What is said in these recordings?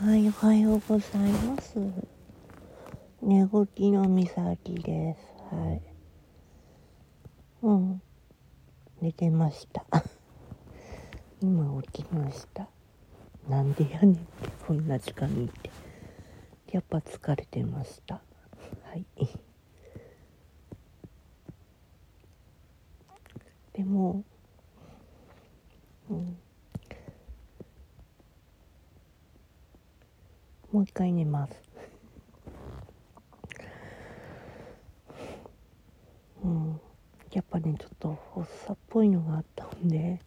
はい、おはようございます。寝起きのみさきです。はい。うん。寝てました。今起きました。なんでやねんって、こんな時間にって。やっぱ疲れてました。はい。でも、うん。もう一回寝ます。うん。やっぱね、ちょっと発作っぽいのがあったんで、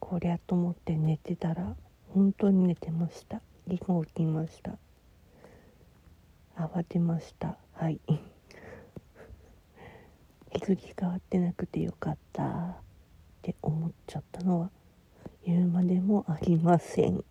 こりゃと思って寝てたら、本当に寝てました。今起きました。慌てました。はい。日付変わってなくてよかったって思っちゃったのは言うまでもありません。